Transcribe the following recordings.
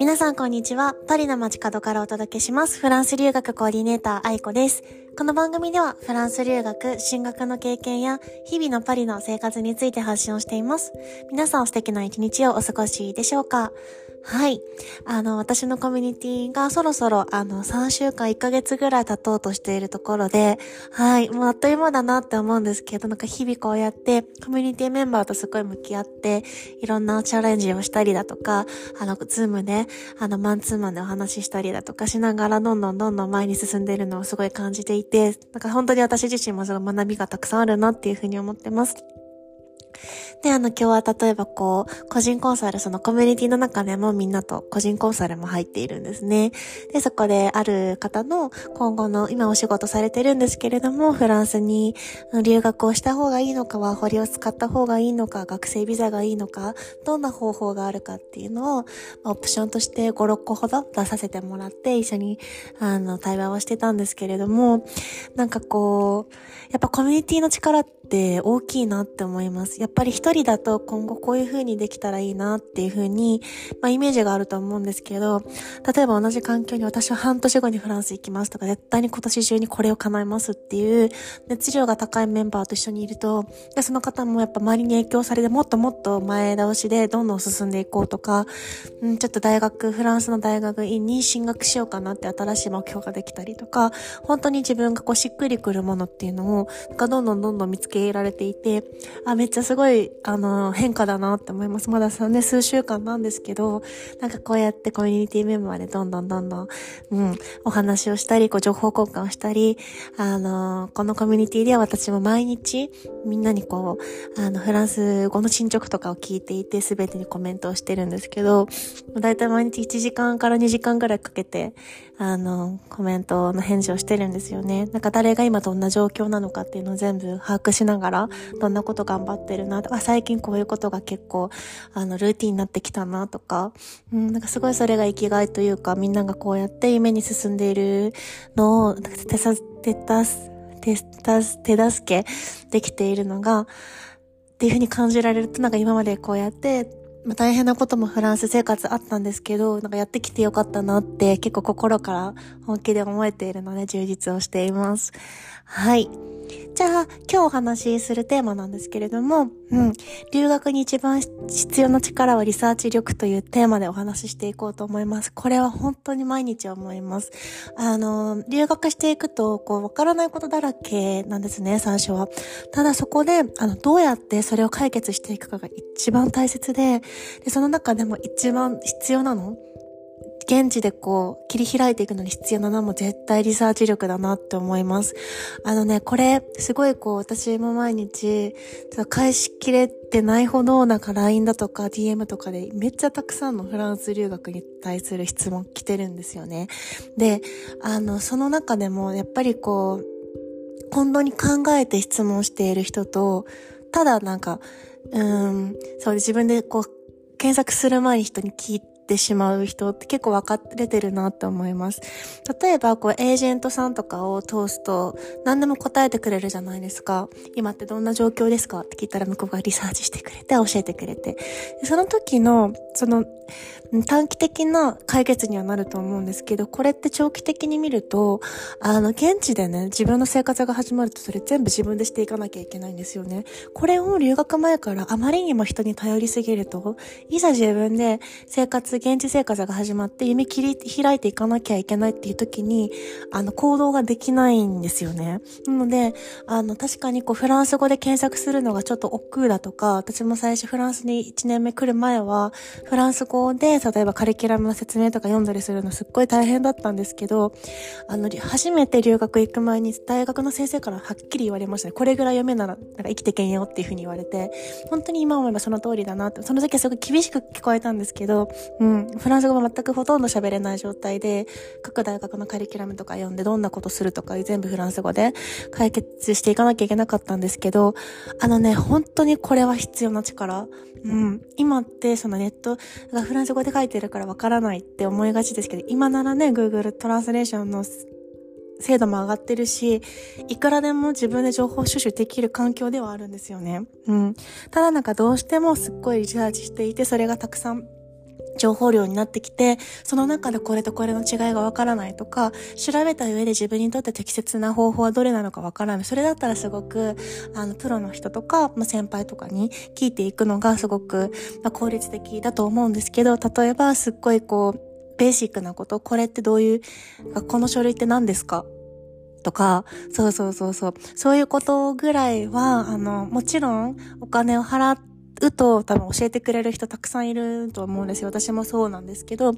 皆さんこんにちは。パリの街角からお届けします。フランス留学コーディネーター愛子です。この番組ではフランス留学、進学の経験や日々のパリの生活について発信をしています。皆さん素敵な一日をお過ごしでしょうか？はい。あの、私のコミュニティがそろそろ、あの、3週間、1ヶ月ぐらい経とうとしているところで、はい。もうあっという間だなって思うんですけど、なんか日々こうやって、コミュニティメンバーとすごい向き合って、いろんなチャレンジをしたりだとか、あの、ズームで、あの、マンツーマンでお話ししたりだとかしながら、どんどんどんどん前に進んでいるのをすごい感じていて、なんか本当に私自身もすごい学びがたくさんあるなっていうふうに思ってます。で、あの、今日は例えばこう、個人コンサル、そのコミュニティの中でもみんなと個人コンサルも入っているんですね。で、そこである方の今後の、今お仕事されてるんですけれども、フランスに留学をした方がいいのか、ワーホリを使った方がいいのか、学生ビザがいいのか、どんな方法があるかっていうのを、オプションとして5、6個ほど出させてもらって、一緒に、あの、対話をしてたんですけれども、なんかこう、やっぱコミュニティの力って大きいなって思います。やっぱり一人だと今後こういう風にできたらいいなっていう風に、まあイメージがあると思うんですけど、例えば同じ環境に私は半年後にフランス行きますとか、絶対に今年中にこれを叶えますっていう熱量が高いメンバーと一緒にいると、でその方もやっぱ周りに影響されてもっともっと前倒しでどんどん進んでいこうとか、うん、ちょっと大学、フランスの大学院に進学しようかなって新しい目標ができたりとか、本当に自分がこうしっくりくるものっていうのを、なんかどんどんどんどん見つけられていて、あ、めっちゃすすごい、あの、変化だなって思います。まださ、ね、数週間なんですけど、なんかこうやってコミュニティメンバーでどんどんどんどん、うん、お話をしたり、こう情報交換をしたり、あの、このコミュニティでは私も毎日、みんなにこう、あの、フランス語の進捗とかを聞いていて、すべてにコメントをしてるんですけど、だいたい毎日1時間から2時間ぐらいかけて、あの、コメントの返事をしてるんですよね。なんか誰が今どんな状況なのかっていうのを全部把握しながら、どんなこと頑張ってるなとか、最近こういうことが結構、あの、ルーティンになってきたなとか、うん、なんかすごいそれが生きがいというか、みんながこうやって夢に進んでいるのを、手さ、手たす、手手助けできているのが、っていうふうに感じられると、なんか今までこうやって、まあ、大変なこともフランス生活あったんですけど、なんかやってきてよかったなって結構心から本気で思えているので充実をしています。はい。じゃあ、今日お話しするテーマなんですけれども、うん、留学に一番必要な力はリサーチ力というテーマでお話ししていこうと思います。これは本当に毎日思います。あの、留学していくと、こう、わからないことだらけなんですね、最初は。ただそこで、あの、どうやってそれを解決していくかが一番大切で、でその中でも一番必要なの現地でこう、切り開いていくのに必要なのも絶対リサーチ力だなって思います。あのね、これ、すごいこう、私も毎日、返しきれてないほど、なんか LINE だとか DM とかでめっちゃたくさんのフランス留学に対する質問来てるんですよね。で、あの、その中でも、やっぱりこう、本当に考えて質問している人と、ただなんか、うん、そう自分でこう、検索する前に人に聞いて、ってしまう人って結構分かれてるなって思います。例えば、こう、エージェントさんとかを通すと、何でも答えてくれるじゃないですか。今ってどんな状況ですかって聞いたら向こうがリサーチしてくれて、教えてくれて。その時の、その、短期的な解決にはなると思うんですけど、これって長期的に見ると、あの、現地でね、自分の生活が始まるとそれ全部自分でしていかなきゃいけないんですよね。これを留学前からあまりにも人に頼りすぎると、いざ自分で生活活現地生活が始まって夢切り開いていかなきゃいけないっていう時に、あの、行動ができないんですよね。なので、あの、確かにこう、フランス語で検索するのがちょっと億劫だとか、私も最初フランスに1年目来る前は、フランス語で、例えばカリキュラムの説明とか読んだりするのすっごい大変だったんですけど、あの、初めて留学行く前に大学の先生からはっきり言われましたね。これぐらい読めなら、なんか生きてけんよっていうふうに言われて、本当に今思えばその通りだなって、その時はすごい厳しく聞こえたんですけど、うん、うんフランス語も全くほとんど喋れない状態で、各大学のカリキュラムとか読んでどんなことするとか全部フランス語で解決していかなきゃいけなかったんですけど、あのね、本当にこれは必要な力。うん。今ってそのネットがフランス語で書いてるからわからないって思いがちですけど、今ならね、Google トランスレーションの精度も上がってるし、いくらでも自分で情報収集できる環境ではあるんですよね。うん。ただなんかどうしてもすっごいリサーチしていて、それがたくさん情報量になってきて、その中でこれとこれの違いがわからないとか、調べた上で自分にとって適切な方法はどれなのかわからない。それだったらすごく、あの、プロの人とか、まあ、先輩とかに聞いていくのがすごく、まあ、効率的だと思うんですけど、例えばすっごいこう、ベーシックなこと、これってどういう、この書類って何ですか？とか、そうそうそうそう。そういうことぐらいは、あの、もちろんお金を払って、うと多分教えてくれる人たくさんいると思うんですよ。私もそうなんですけど。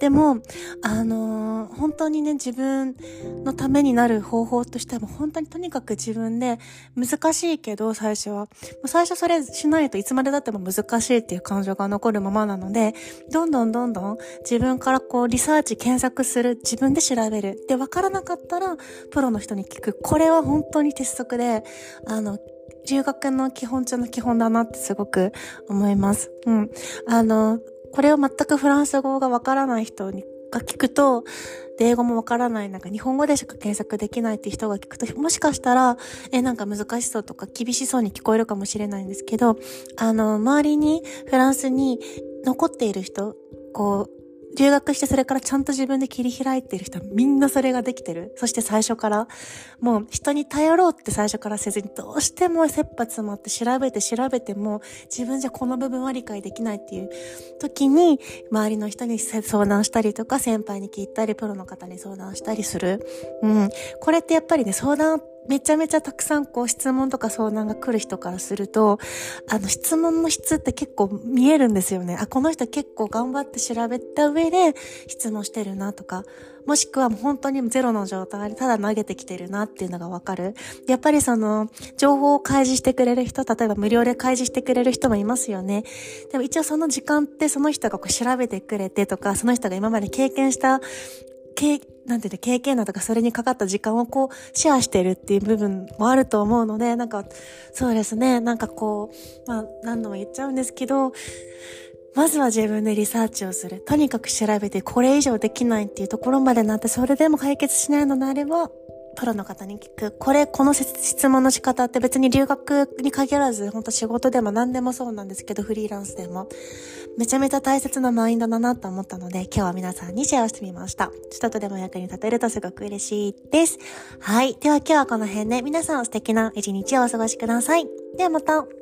でも、あのー、本当にね、自分のためになる方法としてはも本当にとにかく自分で難しいけど、最初は。最初それしないといつまでだっても難しいっていう感情が残るままなので、どんどんどんどん自分からこうリサーチ検索する、自分で調べる。で、わからなかったら、プロの人に聞く。これは本当に鉄則で、あの、留学の基本中の基本だなってすごく思います。うん。あの、これを全くフランス語がわからない人にが聞くと、英語もわからない、なんか日本語でしか検索できないって人が聞くと、もしかしたら、え、なんか難しそうとか厳しそうに聞こえるかもしれないんですけど、あの、周りにフランスに残っている人、こう、留学してそれからちゃんと自分で切り開いてる人はみんなそれができてる。そして最初から、もう人に頼ろうって最初からせずにどうしても切羽詰まって調べて調べても自分じゃこの部分は理解できないっていう時に周りの人に相談したりとか先輩に聞いたりプロの方に相談したりする。うん。これってやっぱりね相談めちゃめちゃたくさんこう質問とか相談が来る人からすると、あの質問の質って結構見えるんですよね。あ、この人結構頑張って調べた上で質問してるなとか、もしくはもう本当にゼロの状態でただ投げてきてるなっていうのがわかる。やっぱりその、情報を開示してくれる人、例えば無料で開示してくれる人もいますよね。でも一応その時間ってその人がこう調べてくれてとか、その人が今まで経験した経、なんていうの、経験だとかそれにかかった時間をこう、シェアしてるっていう部分もあると思うので、なんか、そうですね、なんかこう、まあ、何度も言っちゃうんですけど、まずは自分でリサーチをする。とにかく調べて、これ以上できないっていうところまでなって、それでも解決しないのであれば、プロの方に聞く。これ、この質問の仕方って別に留学に限らず、本当仕事でも何でもそうなんですけど、フリーランスでも。めちゃめちゃ大切なマインドだなと思ったので、今日は皆さんにシェアしてみました。ちょっとでも役に立てるとすごく嬉しいです。はい。では今日はこの辺で皆さん素敵な一日をお過ごしください。ではまた。